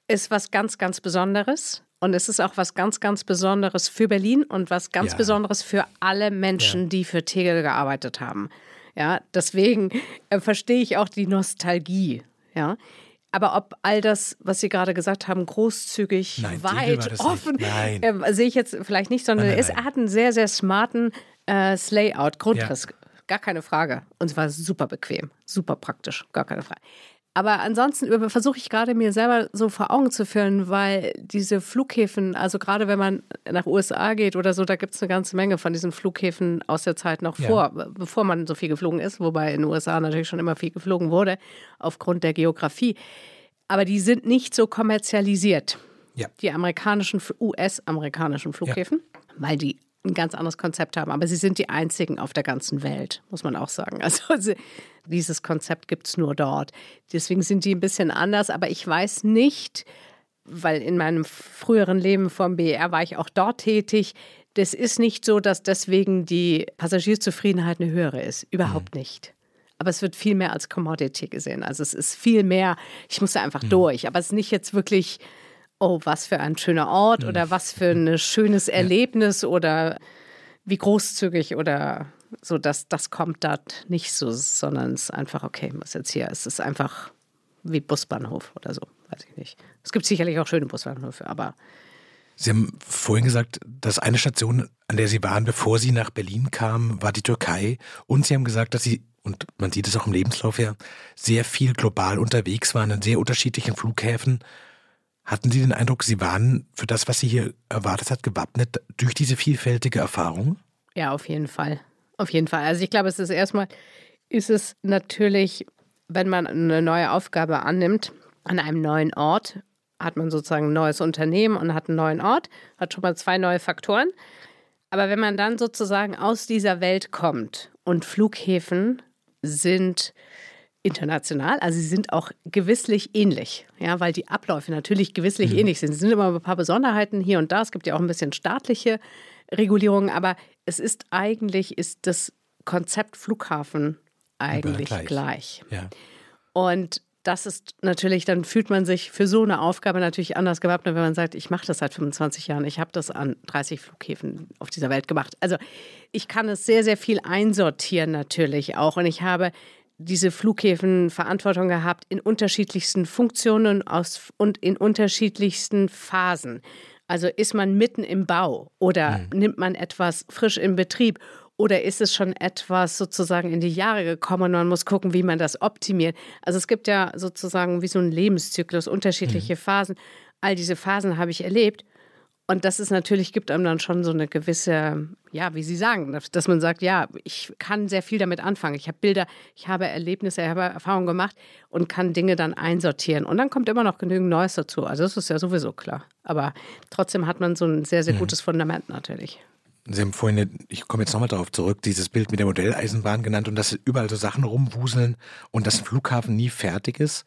ist was ganz, ganz Besonderes. Und es ist auch was ganz, ganz Besonderes für Berlin und was ganz ja. Besonderes für alle Menschen, ja. die für Tegel gearbeitet haben. Ja, deswegen äh, verstehe ich auch die Nostalgie. Ja, aber ob all das, was Sie gerade gesagt haben, großzügig, nein, weit, offen, äh, sehe ich jetzt vielleicht nicht, sondern nein, nein, er hat einen sehr, sehr smarten äh, Layout, Grundriss. Ja. Gar keine Frage. Und es war super bequem, super praktisch, gar keine Frage. Aber ansonsten versuche ich gerade mir selber so vor Augen zu führen, weil diese Flughäfen, also gerade wenn man nach USA geht oder so, da gibt es eine ganze Menge von diesen Flughäfen aus der Zeit noch ja. vor, bevor man so viel geflogen ist, wobei in den USA natürlich schon immer viel geflogen wurde, aufgrund der Geografie. Aber die sind nicht so kommerzialisiert. Ja. Die amerikanischen, US-amerikanischen Flughäfen, ja. weil die ein ganz anderes Konzept haben. Aber sie sind die einzigen auf der ganzen Welt, muss man auch sagen. *laughs* Also dieses Konzept gibt es nur dort. Deswegen sind die ein bisschen anders. Aber ich weiß nicht, weil in meinem früheren Leben vom BR war ich auch dort tätig. Das ist nicht so, dass deswegen die Passagierzufriedenheit eine höhere ist. Überhaupt mhm. nicht. Aber es wird viel mehr als Commodity gesehen. Also es ist viel mehr, ich muss da einfach mhm. durch. Aber es ist nicht jetzt wirklich oh, was für ein schöner Ort oder mhm. was für ein *laughs* schönes Erlebnis oder wie großzügig oder so, das, das kommt dort nicht so, sondern es ist einfach, okay, was jetzt hier ist, es ist einfach wie Busbahnhof oder so, weiß ich nicht. Es gibt sicherlich auch schöne Busbahnhöfe, aber. Sie haben vorhin gesagt, dass eine Station, an der Sie waren, bevor Sie nach Berlin kamen, war die Türkei. Und Sie haben gesagt, dass Sie, und man sieht es auch im Lebenslauf her, sehr viel global unterwegs waren, an sehr unterschiedlichen Flughäfen. Hatten Sie den Eindruck, Sie waren für das, was Sie hier erwartet hat, gewappnet durch diese vielfältige Erfahrung? Ja, auf jeden Fall. Auf jeden Fall. Also ich glaube, es ist erstmal, ist es natürlich, wenn man eine neue Aufgabe annimmt, an einem neuen Ort, hat man sozusagen ein neues Unternehmen und hat einen neuen Ort, hat schon mal zwei neue Faktoren. Aber wenn man dann sozusagen aus dieser Welt kommt und Flughäfen sind international. Also sie sind auch gewisslich ähnlich, ja, weil die Abläufe natürlich gewisslich mhm. ähnlich sind. Es sind immer ein paar Besonderheiten hier und da. Es gibt ja auch ein bisschen staatliche Regulierungen, aber es ist eigentlich ist das Konzept Flughafen eigentlich gleich. gleich. Ja. Und das ist natürlich, dann fühlt man sich für so eine Aufgabe natürlich anders gewappnet, wenn man sagt, ich mache das seit 25 Jahren, ich habe das an 30 Flughäfen auf dieser Welt gemacht. Also ich kann es sehr, sehr viel einsortieren natürlich auch. Und ich habe diese Flughäfen Verantwortung gehabt in unterschiedlichsten Funktionen aus, und in unterschiedlichsten Phasen. Also ist man mitten im Bau oder mhm. nimmt man etwas frisch in Betrieb oder ist es schon etwas sozusagen in die Jahre gekommen und man muss gucken, wie man das optimiert? Also es gibt ja sozusagen wie so einen Lebenszyklus, unterschiedliche mhm. Phasen. All diese Phasen habe ich erlebt und das ist natürlich, gibt einem dann schon so eine gewisse, ja, wie Sie sagen, dass man sagt, ja, ich kann sehr viel damit anfangen. Ich habe Bilder, ich habe Erlebnisse, ich habe Erfahrungen gemacht und kann Dinge dann einsortieren. Und dann kommt immer noch genügend Neues dazu. Also das ist ja sowieso klar. Aber trotzdem hat man so ein sehr, sehr mhm. gutes Fundament natürlich. Sie haben vorhin, ich komme jetzt nochmal darauf zurück, dieses Bild mit der Modelleisenbahn genannt und dass überall so Sachen rumwuseln und dass ein Flughafen nie fertig ist.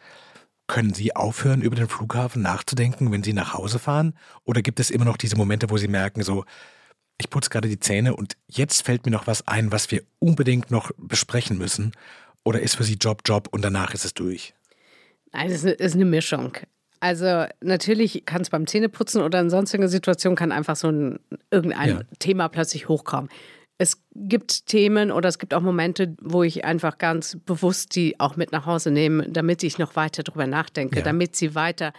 Können Sie aufhören, über den Flughafen nachzudenken, wenn Sie nach Hause fahren? Oder gibt es immer noch diese Momente, wo Sie merken, so, ich putze gerade die Zähne und jetzt fällt mir noch was ein, was wir unbedingt noch besprechen müssen? Oder ist für Sie Job, Job und danach ist es durch? Nein, es ist eine Mischung. Also natürlich kann es beim Zähneputzen oder in sonstigen Situationen kann einfach so ein irgendein ja. Thema plötzlich hochkommen. Es gibt Themen oder es gibt auch Momente, wo ich einfach ganz bewusst die auch mit nach Hause nehme, damit ich noch weiter drüber nachdenke, ja. damit sie weiter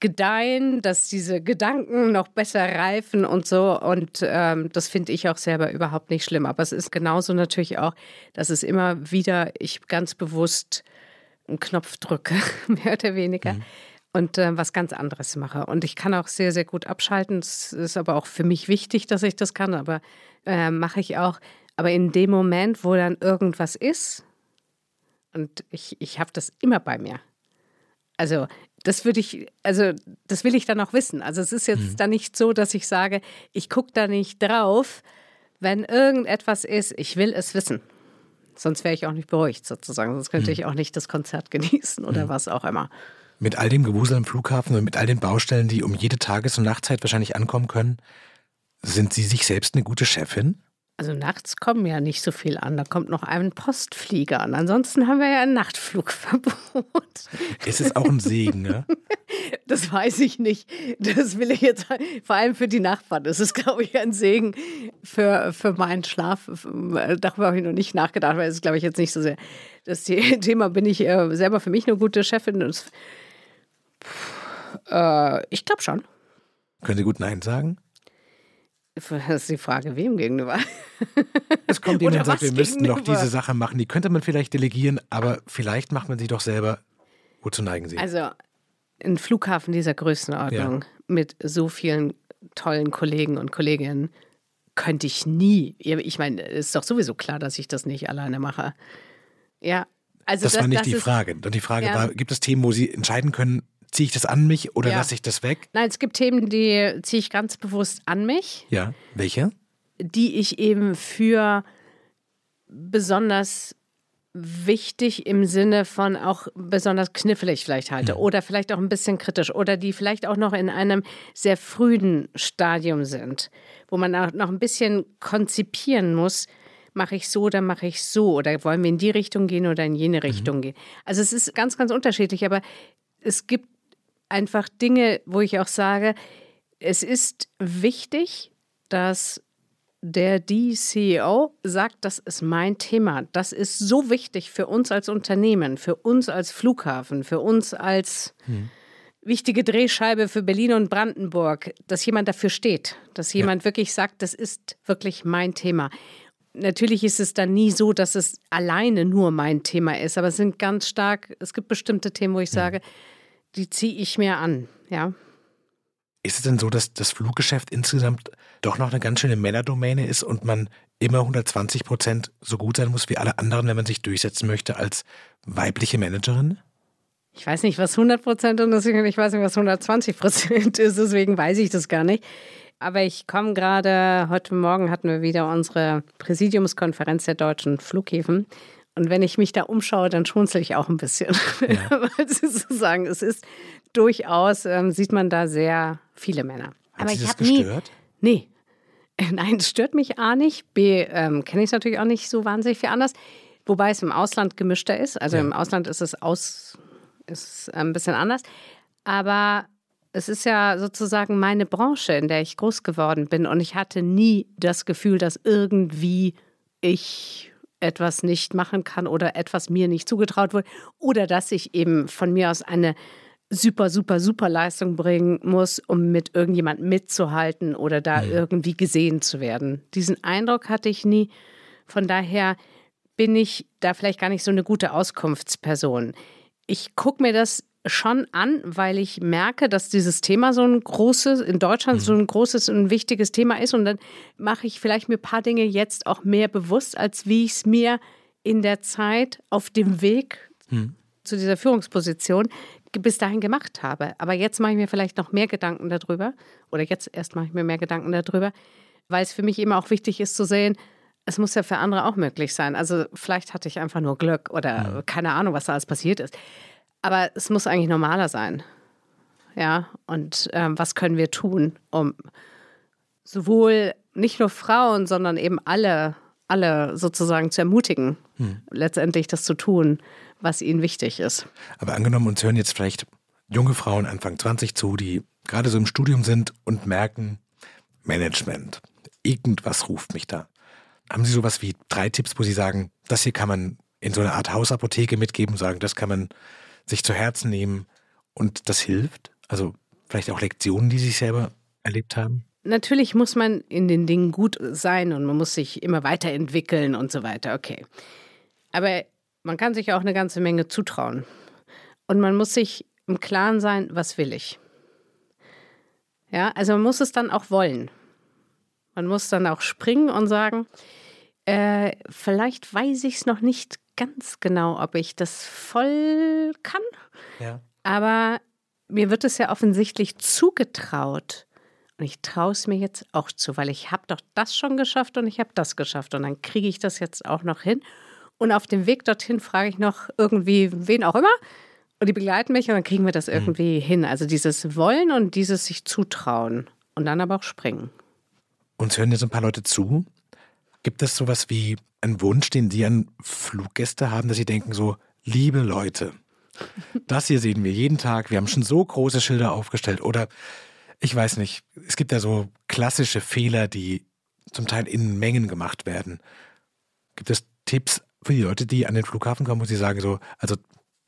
gedeihen, dass diese Gedanken noch besser reifen und so. Und ähm, das finde ich auch selber überhaupt nicht schlimm. Aber es ist genauso natürlich auch, dass es immer wieder ich ganz bewusst einen Knopf drücke, *laughs* mehr oder weniger. Mhm. Und äh, was ganz anderes mache. Und ich kann auch sehr, sehr gut abschalten. Es ist aber auch für mich wichtig, dass ich das kann. Aber äh, mache ich auch. Aber in dem Moment, wo dann irgendwas ist, und ich, ich habe das immer bei mir. Also das würde ich, also das will ich dann auch wissen. Also es ist jetzt mhm. dann nicht so, dass ich sage, ich gucke da nicht drauf, wenn irgendetwas ist, ich will es wissen. Sonst wäre ich auch nicht beruhigt sozusagen. Sonst könnte mhm. ich auch nicht das Konzert genießen oder mhm. was auch immer. Mit all dem Gewusel am Flughafen und mit all den Baustellen, die um jede Tages- und Nachtzeit wahrscheinlich ankommen können, sind Sie sich selbst eine gute Chefin? Also nachts kommen ja nicht so viel an. Da kommt noch ein Postflieger an. Ansonsten haben wir ja ein Nachtflugverbot. Ist es auch ein Segen, ne? *laughs* Das weiß ich nicht. Das will ich jetzt, vor allem für die Nachbarn. Das ist, glaube ich, ein Segen für, für meinen Schlaf. Darüber habe ich noch nicht nachgedacht, weil es ist, glaube ich, jetzt nicht so sehr das *laughs* Thema. Bin ich äh, selber für mich eine gute Chefin? Äh, ich glaube schon. Können Sie gut Nein sagen? *laughs* Das ist die Frage, wem gegenüber? Es kommt jemand und sagt, wir müssten doch diese Sache machen. Die könnte man vielleicht delegieren, aber vielleicht macht man sie doch selber. Wozu neigen Sie? Also ein Flughafen dieser Größenordnung ja. mit so vielen tollen Kollegen und Kolleginnen könnte ich nie. Ich meine, es ist doch sowieso klar, dass ich das nicht alleine mache. Ja, also das, das war nicht das die Frage. Die Frage ja. war, gibt es Themen, wo Sie entscheiden können, ziehe ich das an mich oder ja. lasse ich das weg? Nein, es gibt Themen, die ziehe ich ganz bewusst an mich. Ja, welche? Die ich eben für besonders wichtig im Sinne von auch besonders knifflig vielleicht halte mhm. oder vielleicht auch ein bisschen kritisch oder die vielleicht auch noch in einem sehr frühen Stadium sind, wo man auch noch ein bisschen konzipieren muss, mache ich so oder mache ich so oder wollen wir in die Richtung gehen oder in jene mhm. Richtung mhm. gehen. Also es ist ganz, ganz unterschiedlich, aber es gibt einfach Dinge, wo ich auch sage, es ist wichtig, dass der die CEO sagt, das ist mein Thema. Das ist so wichtig für uns als Unternehmen, für uns als Flughafen, für uns als hm. wichtige Drehscheibe für Berlin und Brandenburg, dass jemand dafür steht, dass jemand ja. wirklich sagt, das ist wirklich mein Thema. Natürlich ist es dann nie so, dass es alleine nur mein Thema ist, aber es sind ganz stark, es gibt bestimmte Themen, wo ich hm. sage, die ziehe ich mir an, ja. Ist es denn so, dass das Fluggeschäft insgesamt doch noch eine ganz schöne Männerdomäne ist und man immer 120 Prozent so gut sein muss wie alle anderen, wenn man sich durchsetzen möchte als weibliche Managerin? Ich weiß nicht, was 100 Prozent und ich weiß nicht, was 120 Prozent ist, deswegen weiß ich das gar nicht. Aber ich komme gerade, heute Morgen hatten wir wieder unsere Präsidiumskonferenz der deutschen Flughäfen. Und wenn ich mich da umschaue, dann schmunzel ich auch ein bisschen. Ja. *laughs* Weil sie so sagen, es ist durchaus, ähm, sieht man da sehr viele Männer. Hat Aber ich habe nie. Nee. *laughs* Nein, es stört mich A nicht. B, ähm, kenne ich es natürlich auch nicht so wahnsinnig viel anders. Wobei es im Ausland gemischter ist. Also ja. im Ausland ist es aus, ist ein bisschen anders. Aber es ist ja sozusagen meine Branche, in der ich groß geworden bin. Und ich hatte nie das Gefühl, dass irgendwie ich etwas nicht machen kann oder etwas mir nicht zugetraut wurde oder dass ich eben von mir aus eine super, super, super Leistung bringen muss, um mit irgendjemandem mitzuhalten oder da mhm. irgendwie gesehen zu werden. Diesen Eindruck hatte ich nie. Von daher bin ich da vielleicht gar nicht so eine gute Auskunftsperson. Ich gucke mir das schon an, weil ich merke, dass dieses Thema so ein großes, in Deutschland mhm. so ein großes und wichtiges Thema ist. Und dann mache ich vielleicht mir ein paar Dinge jetzt auch mehr bewusst, als wie ich es mir in der Zeit auf dem Weg mhm. zu dieser Führungsposition bis dahin gemacht habe. Aber jetzt mache ich mir vielleicht noch mehr Gedanken darüber. Oder jetzt erst mache ich mir mehr Gedanken darüber, weil es für mich immer auch wichtig ist zu sehen, es muss ja für andere auch möglich sein. Also vielleicht hatte ich einfach nur Glück oder mhm. keine Ahnung, was da alles passiert ist. Aber es muss eigentlich normaler sein. Ja, und ähm, was können wir tun, um sowohl nicht nur Frauen, sondern eben alle, alle sozusagen zu ermutigen, hm. letztendlich das zu tun, was ihnen wichtig ist. Aber angenommen, uns hören jetzt vielleicht junge Frauen Anfang 20 zu, die gerade so im Studium sind und merken, Management, irgendwas ruft mich da. Haben Sie sowas wie drei Tipps, wo Sie sagen, das hier kann man in so einer Art Hausapotheke mitgeben, sagen, das kann man sich zu Herzen nehmen und das hilft? Also vielleicht auch Lektionen, die Sie selber erlebt haben? Natürlich muss man in den Dingen gut sein und man muss sich immer weiterentwickeln und so weiter, okay. Aber man kann sich auch eine ganze Menge zutrauen. Und man muss sich im Klaren sein, was will ich. Ja, also man muss es dann auch wollen. Man muss dann auch springen und sagen, äh, vielleicht weiß ich es noch nicht ganz genau, ob ich das voll kann. Ja. Aber mir wird es ja offensichtlich zugetraut. Und ich traue es mir jetzt auch zu, weil ich habe doch das schon geschafft und ich habe das geschafft. Und dann kriege ich das jetzt auch noch hin. Und auf dem Weg dorthin frage ich noch irgendwie, wen auch immer. Und die begleiten mich und dann kriegen wir das mhm. irgendwie mhm. hin. Also dieses Wollen und dieses sich zutrauen. Und dann aber auch springen. Uns hören jetzt ein paar Leute zu. Gibt es sowas wie einen Wunsch, den Sie an Fluggäste haben, dass Sie denken so, liebe Leute, das hier sehen wir jeden Tag, wir haben schon so große Schilder aufgestellt oder ich weiß nicht, es gibt ja so klassische Fehler, die zum Teil in Mengen gemacht werden. Gibt es Tipps für die Leute, die an den Flughafen kommen, wo sie sagen so, also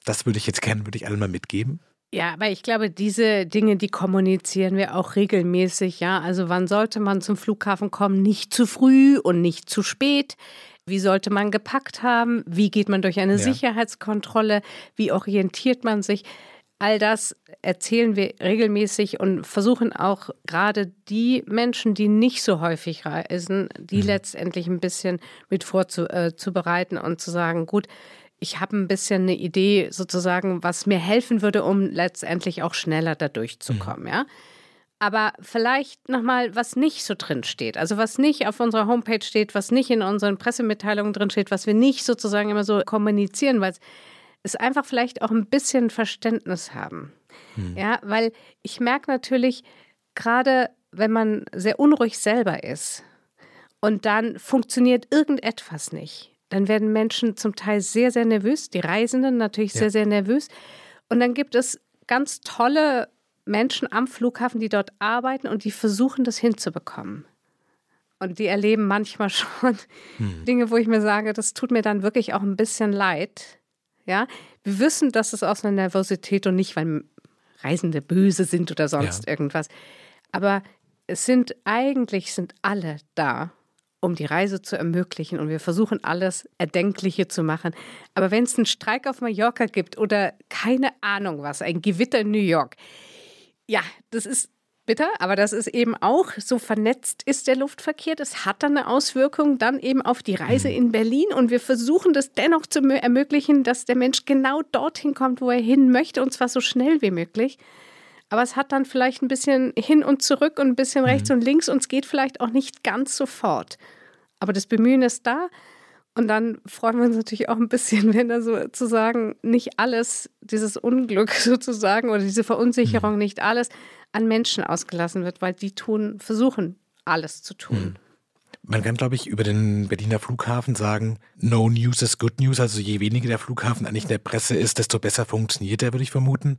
das würde ich jetzt gerne, würde ich allen mal mitgeben? Ja, aber ich glaube, diese Dinge, die kommunizieren wir auch regelmäßig. Ja, also wann sollte man zum Flughafen kommen? Nicht zu früh und nicht zu spät. Wie sollte man gepackt haben? Wie geht man durch eine ja. Sicherheitskontrolle? Wie orientiert man sich? All das erzählen wir regelmäßig und versuchen auch gerade die Menschen, die nicht so häufig reisen, die mhm. letztendlich ein bisschen mit vorzubereiten äh, und zu sagen, gut, ich habe ein bisschen eine Idee sozusagen, was mir helfen würde, um letztendlich auch schneller da durchzukommen, mhm. ja. Aber vielleicht nochmal, was nicht so drin steht. Also was nicht auf unserer Homepage steht, was nicht in unseren Pressemitteilungen drin steht, was wir nicht sozusagen immer so kommunizieren, weil es einfach vielleicht auch ein bisschen Verständnis haben. Mhm. Ja, weil ich merke natürlich, gerade wenn man sehr unruhig selber ist und dann funktioniert irgendetwas nicht, dann werden Menschen zum Teil sehr, sehr nervös, die Reisenden natürlich ja. sehr, sehr nervös. Und dann gibt es ganz tolle Menschen am Flughafen, die dort arbeiten und die versuchen, das hinzubekommen. Und die erleben manchmal *laughs* schon hm. Dinge, wo ich mir sage, das tut mir dann wirklich auch ein bisschen leid. Ja, wir wissen, dass es aus einer Nervosität und nicht, weil Reisende böse sind oder sonst ja. irgendwas. Aber es sind eigentlich sind alle da, um die Reise zu ermöglichen. Und wir versuchen alles Erdenkliche zu machen. Aber wenn es einen Streik auf Mallorca gibt oder keine Ahnung was, ein Gewitter in New York, ja, das ist bitter, aber das ist eben auch so vernetzt ist der Luftverkehr. Das hat dann eine Auswirkung dann eben auf die Reise mhm. in Berlin. Und wir versuchen das dennoch zu ermöglichen, dass der Mensch genau dorthin kommt, wo er hin möchte, und zwar so schnell wie möglich. Aber es hat dann vielleicht ein bisschen hin und zurück und ein bisschen rechts mhm. und links und es geht vielleicht auch nicht ganz sofort. Aber das Bemühen ist da. Und dann freuen wir uns natürlich auch ein bisschen, *laughs* wenn da sozusagen nicht alles, dieses Unglück *laughs* sozusagen oder diese Verunsicherung, mhm. nicht alles an Menschen ausgelassen wird, weil die tun, versuchen, alles zu tun. Mhm. Man kann, glaube ich, über den Berliner Flughafen sagen, no news is good news. Also je weniger der Flughafen eigentlich in der Presse ist, desto besser funktioniert er, würde ich vermuten.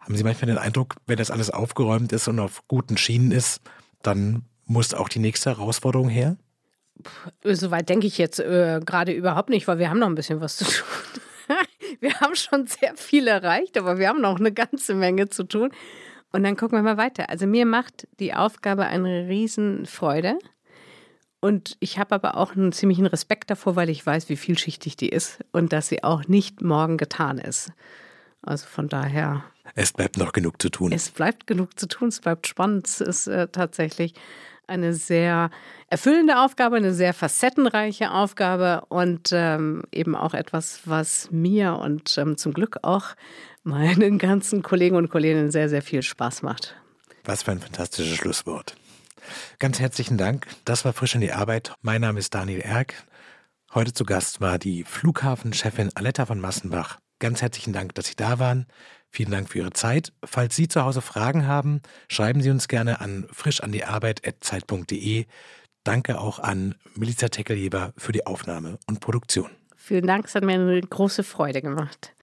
Haben Sie manchmal den Eindruck, wenn das alles aufgeräumt ist und auf guten Schienen ist, dann muss auch die nächste Herausforderung her? Soweit denke ich jetzt äh, gerade überhaupt nicht, weil wir haben noch ein bisschen was zu tun. *laughs* wir haben schon sehr viel erreicht, aber wir haben noch eine ganze Menge zu tun. Und dann gucken wir mal weiter. Also mir macht die Aufgabe eine Riesenfreude. Und ich habe aber auch einen ziemlichen Respekt davor, weil ich weiß, wie vielschichtig die ist und dass sie auch nicht morgen getan ist. Also von daher. Es bleibt noch genug zu tun. Es bleibt genug zu tun, es bleibt spannend. Es ist äh, tatsächlich eine sehr erfüllende Aufgabe, eine sehr facettenreiche Aufgabe und ähm, eben auch etwas, was mir und ähm, zum Glück auch meinen ganzen Kollegen und Kolleginnen sehr, sehr viel Spaß macht. Was für ein fantastisches Schlusswort. Ganz herzlichen Dank. Das war Frisch in die Arbeit. Mein Name ist Daniel Erck. Heute zu Gast war die Flughafenchefin Aletta von Massenbach. Ganz herzlichen Dank, dass Sie da waren. Vielen Dank für Ihre Zeit. Falls Sie zu Hause Fragen haben, schreiben Sie uns gerne an frischandiarbeit.zeit.de. Danke auch an Melissa Teckeljeber für die Aufnahme und Produktion. Vielen Dank, es hat mir eine große Freude gemacht.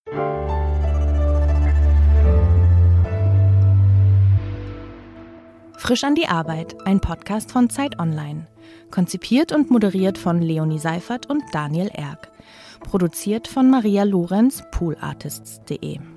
Frisch an die Arbeit, ein Podcast von Zeit Online. Konzipiert und moderiert von Leonie Seifert und Daniel Erck. Produziert von Maria Lorenz, poolartists.de.